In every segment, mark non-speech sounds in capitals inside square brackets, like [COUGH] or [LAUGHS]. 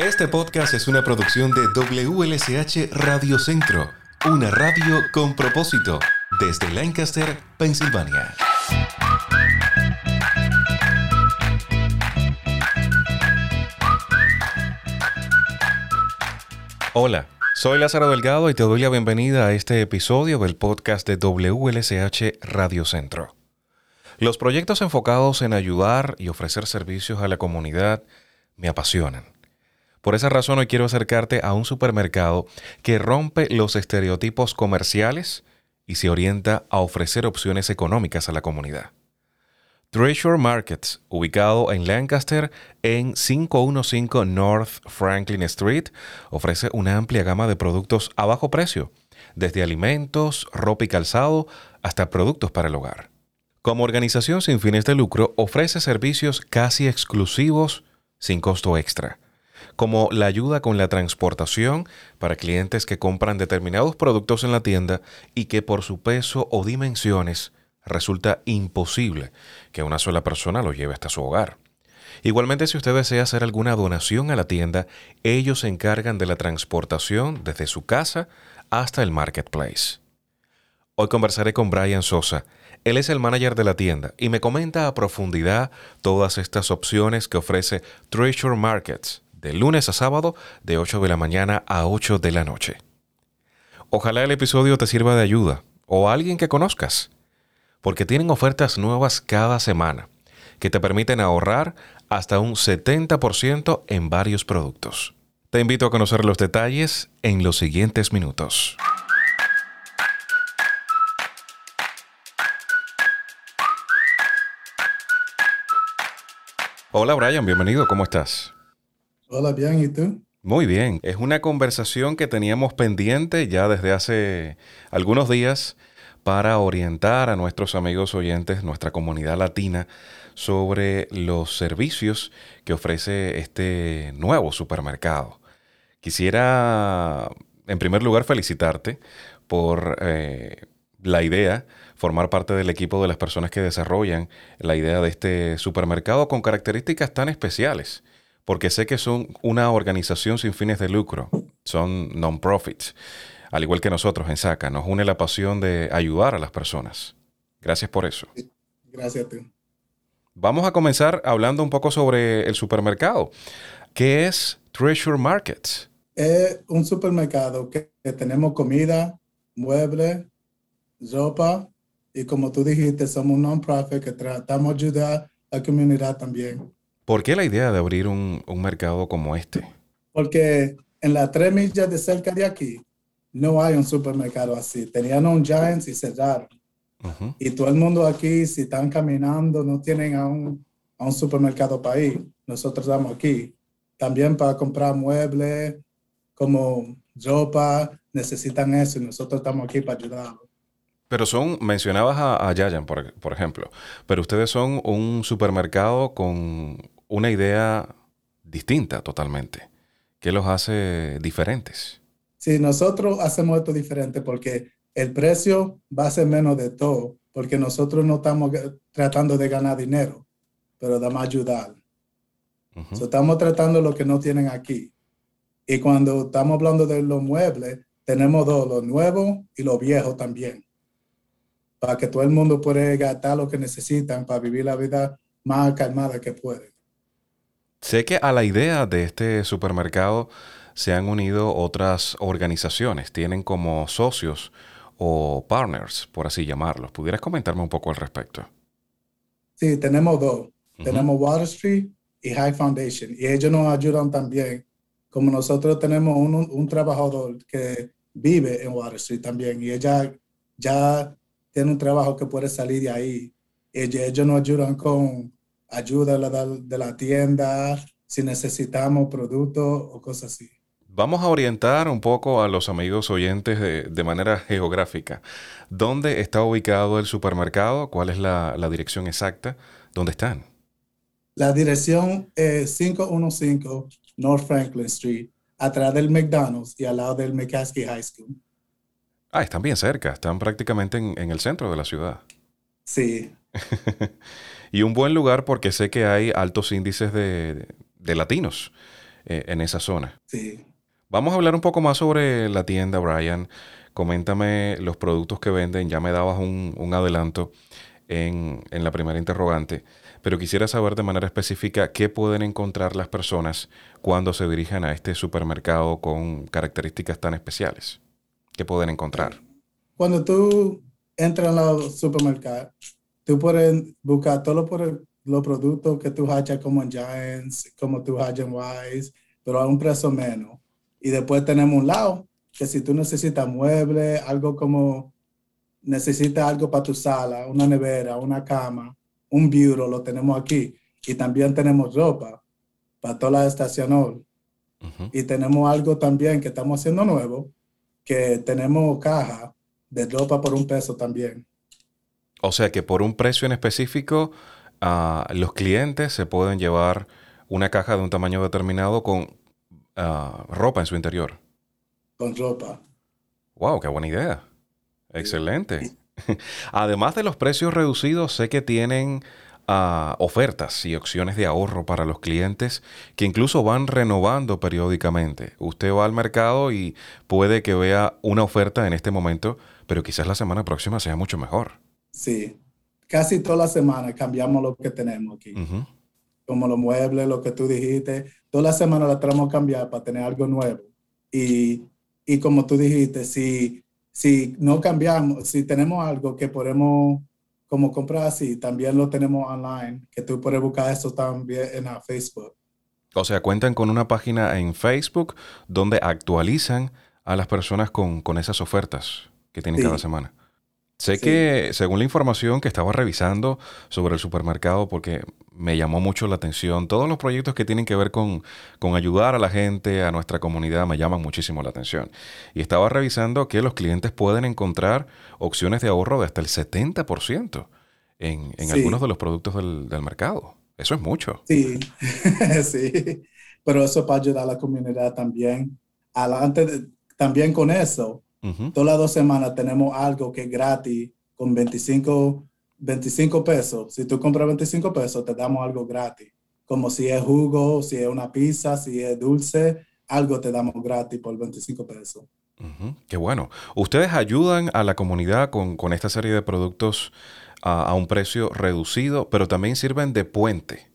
Este podcast es una producción de WLSH Radio Centro, una radio con propósito, desde Lancaster, Pensilvania. Hola, soy Lázaro Delgado y te doy la bienvenida a este episodio del podcast de WLSH Radio Centro. Los proyectos enfocados en ayudar y ofrecer servicios a la comunidad me apasionan. Por esa razón hoy quiero acercarte a un supermercado que rompe los estereotipos comerciales y se orienta a ofrecer opciones económicas a la comunidad. Treasure Markets, ubicado en Lancaster en 515 North Franklin Street, ofrece una amplia gama de productos a bajo precio, desde alimentos, ropa y calzado hasta productos para el hogar. Como organización sin fines de lucro, ofrece servicios casi exclusivos sin costo extra, como la ayuda con la transportación para clientes que compran determinados productos en la tienda y que por su peso o dimensiones resulta imposible que una sola persona lo lleve hasta su hogar. Igualmente, si usted desea hacer alguna donación a la tienda, ellos se encargan de la transportación desde su casa hasta el marketplace. Hoy conversaré con Brian Sosa, él es el manager de la tienda y me comenta a profundidad todas estas opciones que ofrece Treasure Markets de lunes a sábado de 8 de la mañana a 8 de la noche. Ojalá el episodio te sirva de ayuda o a alguien que conozcas, porque tienen ofertas nuevas cada semana que te permiten ahorrar hasta un 70% en varios productos. Te invito a conocer los detalles en los siguientes minutos. Hola Brian, bienvenido, ¿cómo estás? Hola, bien, ¿y tú? Muy bien, es una conversación que teníamos pendiente ya desde hace algunos días para orientar a nuestros amigos oyentes, nuestra comunidad latina, sobre los servicios que ofrece este nuevo supermercado. Quisiera, en primer lugar, felicitarte por eh, la idea formar parte del equipo de las personas que desarrollan la idea de este supermercado con características tan especiales, porque sé que son una organización sin fines de lucro, son non-profits, al igual que nosotros en SACA, nos une la pasión de ayudar a las personas. Gracias por eso. Gracias a ti. Vamos a comenzar hablando un poco sobre el supermercado. ¿Qué es Treasure Markets? Es un supermercado que, tenemos comida, muebles, ropa y como tú dijiste, somos un non-profit que tratamos de ayudar a la comunidad también. ¿Por qué la idea de abrir un, un mercado como este? Porque en las tres millas de cerca de aquí no hay un supermercado así. Tenían un Giants y cerraron. Y todo el mundo aquí, si están caminando, no tienen a un, a un supermercado para ir. Nosotros estamos aquí. También para comprar muebles, como ropa, necesitan eso y nosotros estamos aquí para ayudarlos. Pero son, mencionabas a, a Yayan, por, por, ejemplo, pero ustedes son un supermercado con una idea distinta totalmente. ¿Qué los hace diferentes? Sí, nosotros hacemos esto diferente porque el precio va a ser menos de todo, porque nosotros no estamos tratando de ganar dinero, pero damos ayudar. estamos tratando lo que no tienen aquí. Y cuando estamos hablando de los muebles, tenemos dos, los nuevos y los viejos también para que todo el mundo pueda gastar lo que necesitan para vivir la vida más calmada que puede. Sé que a la idea de este supermercado se han unido otras organizaciones, tienen como socios o partners, por así llamarlos. ¿Pudieras comentarme un poco al respecto? Sí, tenemos dos. Tenemos Water Street y High Foundation. Y ellos nos ayudan también. Como nosotros tenemos un, un trabajador que vive en Water Street también. Y ella ya tiene un trabajo que puede salir de ahí. Ellos, ellos nos ayudan con ayuda de la, tienda, si necesitamos productos o cosas así. Vamos a orientar un poco a los amigos oyentes de, manera geográfica. ¿Dónde está ubicado el supermercado? ¿Cuál es la, la dirección exacta? ¿Dónde están? La dirección es 515 North Franklin Street, atrás del McDonald's y al lado del McCaskey High School. Ah, están bien cerca, están prácticamente en, el centro de la ciudad. Sí. [LAUGHS] y un buen lugar porque sé que hay altos índices de, latinos eh, en esa zona. Sí. Vamos a hablar un poco más sobre la tienda, Brian. Coméntame los productos que venden. Ya me dabas un, adelanto en, en, la primera interrogante, pero quisiera saber de manera específica qué pueden encontrar las personas cuando se dirijan a este supermercado con características tan especiales. ¿Qué pueden encontrar? Cuando tú entras al supermercado, tú puedes buscar todos los productos que tú hayas como en Giants, como tú hayas en Wise, pero a un precio menos. Y después tenemos un lado que si tú necesitas muebles, algo como necesitas algo para tu sala, una nevera, una cama, un bureau, lo tenemos aquí. Y también tenemos ropa para toda la estación. Y tenemos algo también que estamos haciendo nuevo, que tenemos caja de ropa por un peso también. O sea que por un precio en específico, uh, los clientes se pueden llevar una caja de un tamaño determinado con uh, ropa en su interior. Con ropa. Wow, qué buena idea. Excelente. [LAUGHS] Además de los precios reducidos, sé que tienen uh, ofertas y opciones de ahorro para los clientes que incluso van renovando periódicamente. Usted va al mercado y puede que vea una oferta en este momento, pero quizás la semana próxima sea mucho mejor. Sí, casi toda la semana cambiamos lo que tenemos aquí. Como los muebles, lo que tú dijiste, toda la semana la tenemos que cambiar para tener algo nuevo. Y, y como tú dijiste, si, si no cambiamos, si tenemos algo que podemos como comprar así, también lo tenemos online, que tú puedes buscar eso también en Facebook. O sea, cuentan con una página en Facebook donde actualizan a las personas con, con esas ofertas que tienen cada semana. Sé que, según la información que estaba revisando sobre el supermercado, porque me llamó mucho la atención, todos los proyectos que tienen que ver con, con, ayudar a la gente, a nuestra comunidad, me llaman muchísimo la atención. Y estaba revisando que los clientes pueden encontrar opciones de ahorro de hasta el 70% en, en algunos de los productos del, del, mercado. Eso es mucho. Sí, [LAUGHS] sí. Pero eso para ayudar a la comunidad también. Adelante, también con eso Todas las dos semanas tenemos algo que es gratis con 25, 25 pesos. Si tú compras 25 pesos, te damos algo gratis. Como si es jugo, si es una pizza, si es dulce, algo te damos gratis por 25 pesos. Qué bueno. Ustedes ayudan a la comunidad con, con esta serie de productos a, a, un precio reducido, pero también sirven de puente.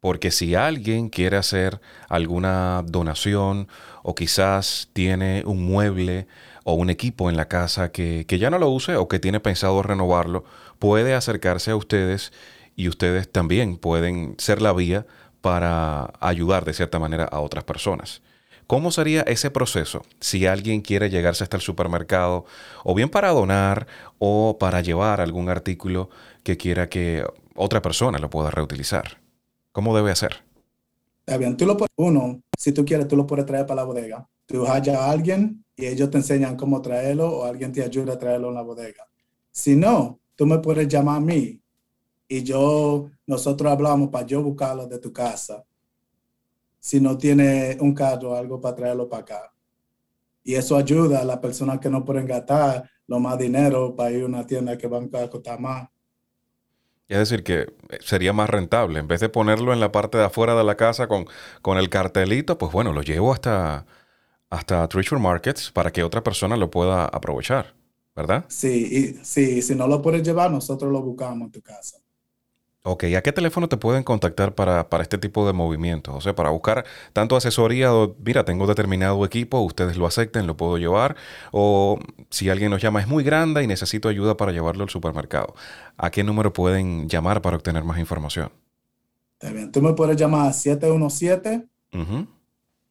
Porque si alguien quiere hacer alguna donación o quizás tiene un mueble o un equipo en la casa que, ya no lo use o que tiene pensado renovarlo, puede acercarse a ustedes y ustedes también pueden ser la vía para ayudar de cierta manera a otras personas. ¿Cómo sería ese proceso si alguien quiere llegarse hasta el supermercado o bien para donar o para llevar algún artículo que quiera que otra persona lo pueda reutilizar? ¿Cómo debe hacer? Está bien, tú lo uno, si tú quieres, tú lo puedes traer para la bodega. Tú hallas a alguien y ellos te enseñan cómo traerlo o alguien te ayuda a traerlo en la bodega. Si no, tú me puedes llamar a mí y yo, nosotros hablamos para yo buscarlo de tu casa. Si no tiene un carro o algo para traerlo para acá. Y eso ayuda a las personas que no pueden gastar lo más dinero para ir a una tienda que van a costar más. Es decir, que sería más rentable. En vez de ponerlo en la parte de afuera de la casa con, con el cartelito, pues bueno, lo llevo hasta, hasta Treasure Markets para que otra persona lo pueda aprovechar, ¿verdad? Sí, y, sí, si no lo puedes llevar, nosotros lo buscamos en tu casa. Ok, ¿a qué teléfono te pueden contactar para, este tipo de movimientos? O sea, para buscar tanto asesoría o, mira, tengo determinado equipo, ustedes lo acepten, lo puedo llevar, o si alguien nos llama es muy grande y necesito ayuda para llevarlo al supermercado. ¿A qué número pueden llamar para obtener más información? Está bien, tú me puedes llamar a 717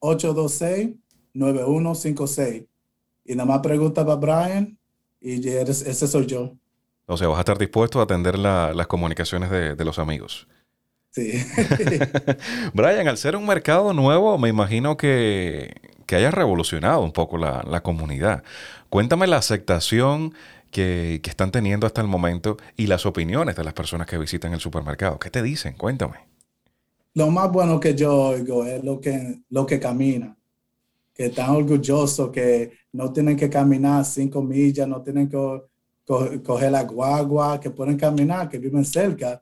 826 9156. Y nada más pregunta para Brian y ese soy yo. O sea, vas a estar dispuesto a atender las comunicaciones de, los amigos. Sí. [LAUGHS] Brian, al ser un mercado nuevo, me imagino que, que haya revolucionado un poco la, comunidad. Cuéntame la aceptación que, que, están teniendo hasta el momento y las opiniones de las personas que visitan el supermercado. ¿Qué te dicen? Cuéntame. Lo más bueno que yo oigo es lo que, lo que camina que están orgullosos, que no tienen que caminar cinco millas, no tienen que coger la guagua, que pueden caminar, que viven cerca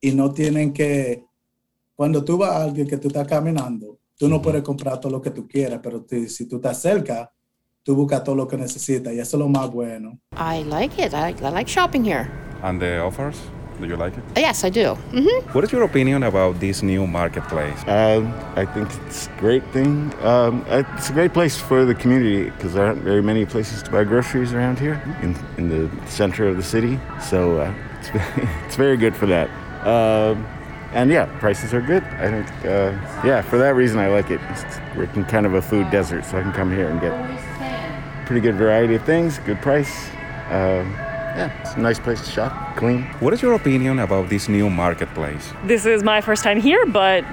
y no tienen que, cuando tú vas a alguien que tú estás caminando, Tú no puedes comprar todo lo que tú quieras, pero si tú estás cerca, tú buscas todo lo que necesitas y eso es lo más bueno. I like it. I, I like shopping here. And the offers? Do you like it? Yes, I do. Mm-hmm. What is your opinion about this new marketplace? Um, I think it's a great thing. Um, it's a great place for the community because there aren't very many places to buy groceries around here in, in the center of the city. So uh, it's, [LAUGHS] it's very good for that. Um, and yeah, prices are good. I think, uh, yeah, for that reason I like it. It's, we're in kind of a food desert, so I can come here and get pretty good variety of things, good price. Uh, yeah, it's a nice place to shop, clean. What is your opinion about this new marketplace? This is my first time here, but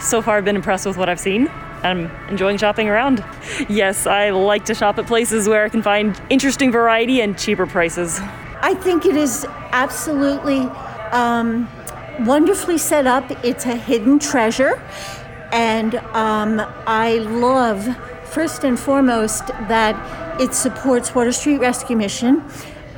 so far I've been impressed with what I've seen. I'm enjoying shopping around. [LAUGHS] Yes, I like to shop at places where I can find interesting variety and cheaper prices. I think it is absolutely um, wonderfully set up. It's a hidden treasure. And um, I love, first and foremost, that it supports Water Street Rescue Mission.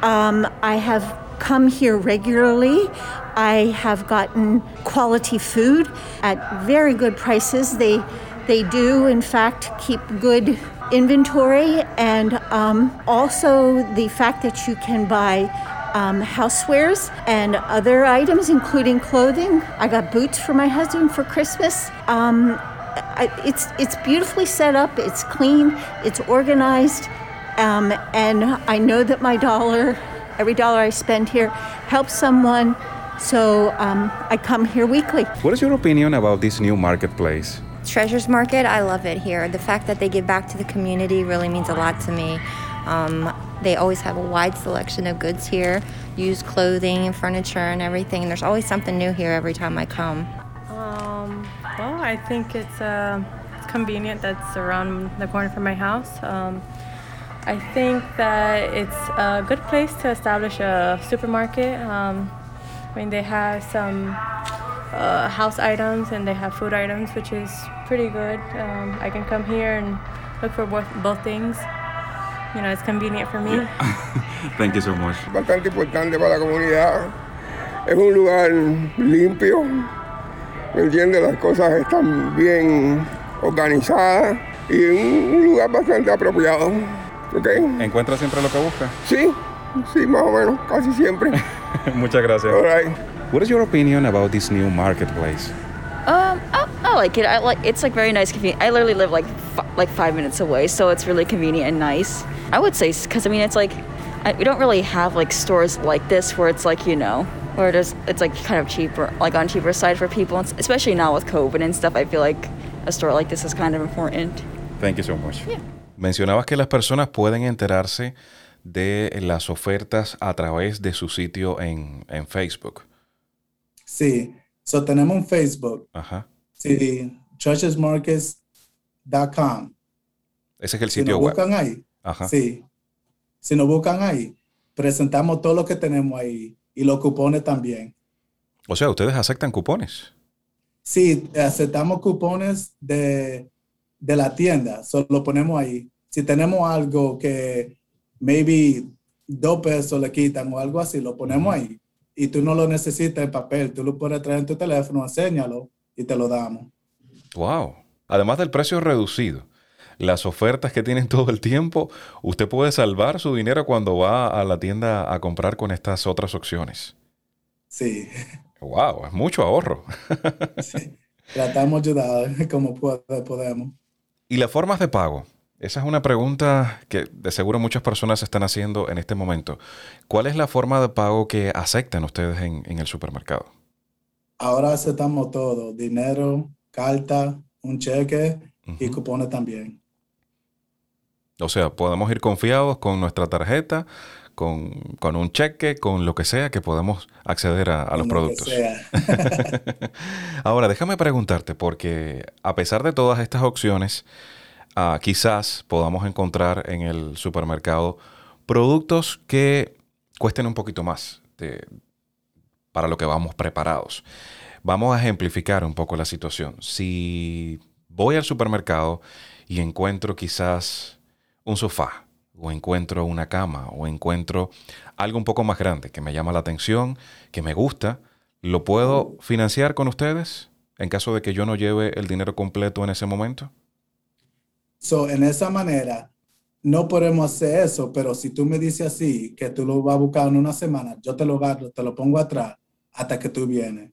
Um, I have come here regularly. I have gotten quality food at very good prices. They, they do, in fact, keep good inventory, and um, also the fact that you can buy um, housewares and other items, including clothing. I got boots for my husband for Christmas. Um, I, it's it's beautifully set up. It's clean. It's organized, um, and I know that my dollar, every dollar I spend here, helps someone. So um, I come here weekly. What is your opinion about this new marketplace? Treasures Market, I love it here. The fact that they give back to the community really means a lot to me. Um, they always have a wide selection of goods here, used clothing and furniture and everything. There's always something new here every time I come. Um, well, I think it's, uh, it's convenient that's around the corner from my house. I think that it's a good place to establish a supermarket. Um, I mean, they have some uh, house items and they have food items, which is pretty good. Um, I can come here and look for both, both things. You know, it's convenient for me. [LAUGHS] Thank you so much. Bastante importante para la comunidad. Es un lugar limpio. ¿Me entiendes? Las cosas están bien organizadas y un, un lugar bastante apropiado. ¿Ok? ¿Encuentra siempre lo que busca? Sí, sí, más o menos, casi siempre. [LAUGHS] Muchas gracias. All right. What is your opinion about this new marketplace? Um, I, I like it. I like it's like very nice. Convenient. I literally live like f- like five minutes away, so it's really convenient and nice. I would say because I mean it's like I, we don't really have like stores like this where it's like you know where it is it's like kind of cheaper like on cheaper side for people, especially now with COVID and stuff. I feel like a store like this is kind of important. Thank you so much. Yeah. Mencionabas que las personas pueden enterarse de las ofertas a través de su sitio en, en Facebook. Sí, so tenemos un Facebook. Ajá. Sí, churchesmarkets.com. Ese es el Si sitio nos web. buscan ahí, Ajá. sí. Si nos buscan ahí, presentamos todo lo que tenemos ahí y los cupones también. O sea, ustedes aceptan cupones. Sí, aceptamos cupones de, de la tienda, solo lo ponemos ahí. Si tenemos algo que maybe dos pesos le quitan o algo así, lo ponemos ahí. Y tú no lo necesitas en papel, tú lo puedes traer en tu teléfono, enséñalo y te lo damos. Wow. Además del precio reducido, las ofertas que tienen [LAUGHS] todo el tiempo, usted puede salvar su dinero cuando va a la tienda a comprar con estas otras opciones. Sí, Wow, es mucho ahorro. [LAUGHS] sí. Tratamos de ayudar [LAUGHS] como podemos. ¿Y las formas de pago? Esa es una pregunta que de seguro muchas personas están haciendo en este momento. ¿Cuál es la forma de pago que aceptan ustedes en, en el supermercado? Ahora aceptamos todo, dinero, carta, un cheque y cupones también. O sea, podemos ir confiados con nuestra tarjeta, con, con un cheque, con lo que sea que podamos acceder a, a los productos. [LAUGHS] Ahora, déjame preguntarte, porque a pesar de todas estas opciones, ah, quizás podamos encontrar en el supermercado productos que cuesten un poquito más de- para lo que vamos preparados. Vamos a ejemplificar un poco la situación. Si voy al supermercado y encuentro quizás un sofá, o encuentro una cama, o encuentro algo un poco más grande que me llama la atención, que me gusta, ¿lo puedo financiar con ustedes? en caso de que yo no lleve el dinero completo en ese momento? So, en esa manera, no podemos hacer eso, pero si tú me dices así, que tú lo vas a buscar en una semana, yo te lo te lo pongo atrás hasta que tú vienes.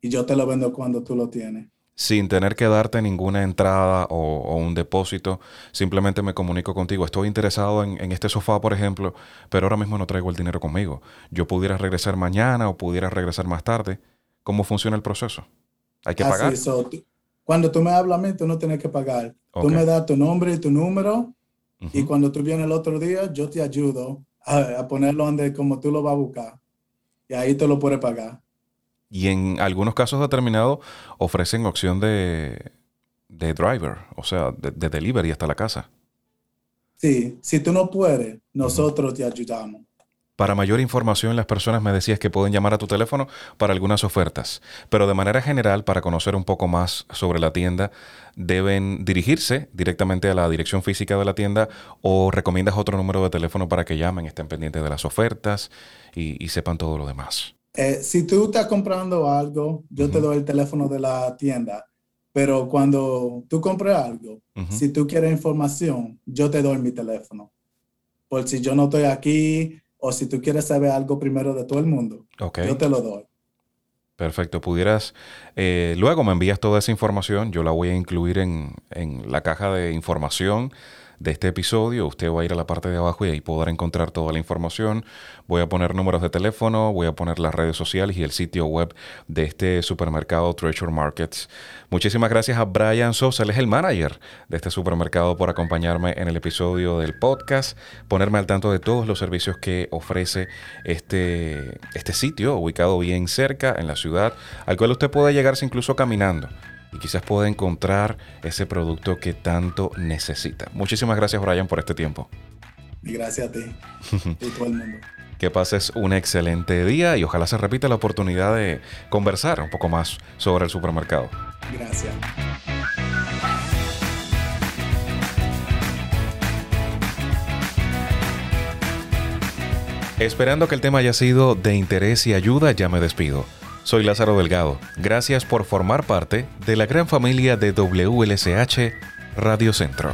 Y yo te lo vendo cuando tú lo tienes. Sin tener que darte ninguna entrada o, un depósito, simplemente me comunico contigo. Estoy interesado en, en, este sofá, por ejemplo, pero ahora mismo no traigo el dinero conmigo. Yo pudiera regresar mañana o pudiera regresar más tarde. ¿Cómo funciona el proceso? ¿Hay que pagar? cuando tú me hablas a mí, tú no tienes que pagar. Tú me das tu nombre y tu número y cuando tú vienes el otro día, yo te ayudo a, ponerlo donde como tú lo vas a buscar. Y ahí te lo puedes pagar. Y en algunos casos determinados ofrecen opción de, de driver, o sea, de, de, delivery hasta la casa. Sí, si tú no puedes, nosotros te ayudamos. Para mayor información, las personas me decías que pueden llamar a tu teléfono para algunas ofertas, pero de manera general, para conocer un poco más sobre la tienda, deben dirigirse directamente a la dirección física de la tienda o recomiendas otro número de teléfono para que llamen, estén pendientes de las ofertas y, sepan todo lo demás. Eh, si tú estás comprando algo, yo te doy el teléfono de la tienda, pero cuando tú compres algo, si tú quieres información, yo te doy mi teléfono. Por si yo no estoy aquí o si tú quieres saber algo primero de todo el mundo, yo te lo doy. Perfecto, pudieras, eh, luego me envías toda esa información, yo la voy a incluir en, en la caja de información de este episodio. Usted va a ir a la parte de abajo y ahí podrá encontrar toda la información. Voy a poner números de teléfono, voy a poner las redes sociales y el sitio web de este supermercado Treasure Markets. Muchísimas gracias a Brian Sosa, él es el manager de este supermercado por acompañarme en el episodio del podcast, ponerme al tanto de todos los servicios que ofrece este, este sitio ubicado bien cerca en la ciudad, al cual usted puede llegarse incluso caminando y quizás pueda encontrar ese producto que tanto necesita. Muchísimas gracias Brian por este tiempo. Y gracias a ti [LAUGHS] y todo el mundo. Que pases un excelente día y ojalá se repita la oportunidad de conversar un poco más sobre el supermercado. Gracias. Esperando que el tema haya sido de interés y ayuda, ya me despido. Soy Lázaro Delgado. Gracias por formar parte de la gran familia de WLSH Radio Centro.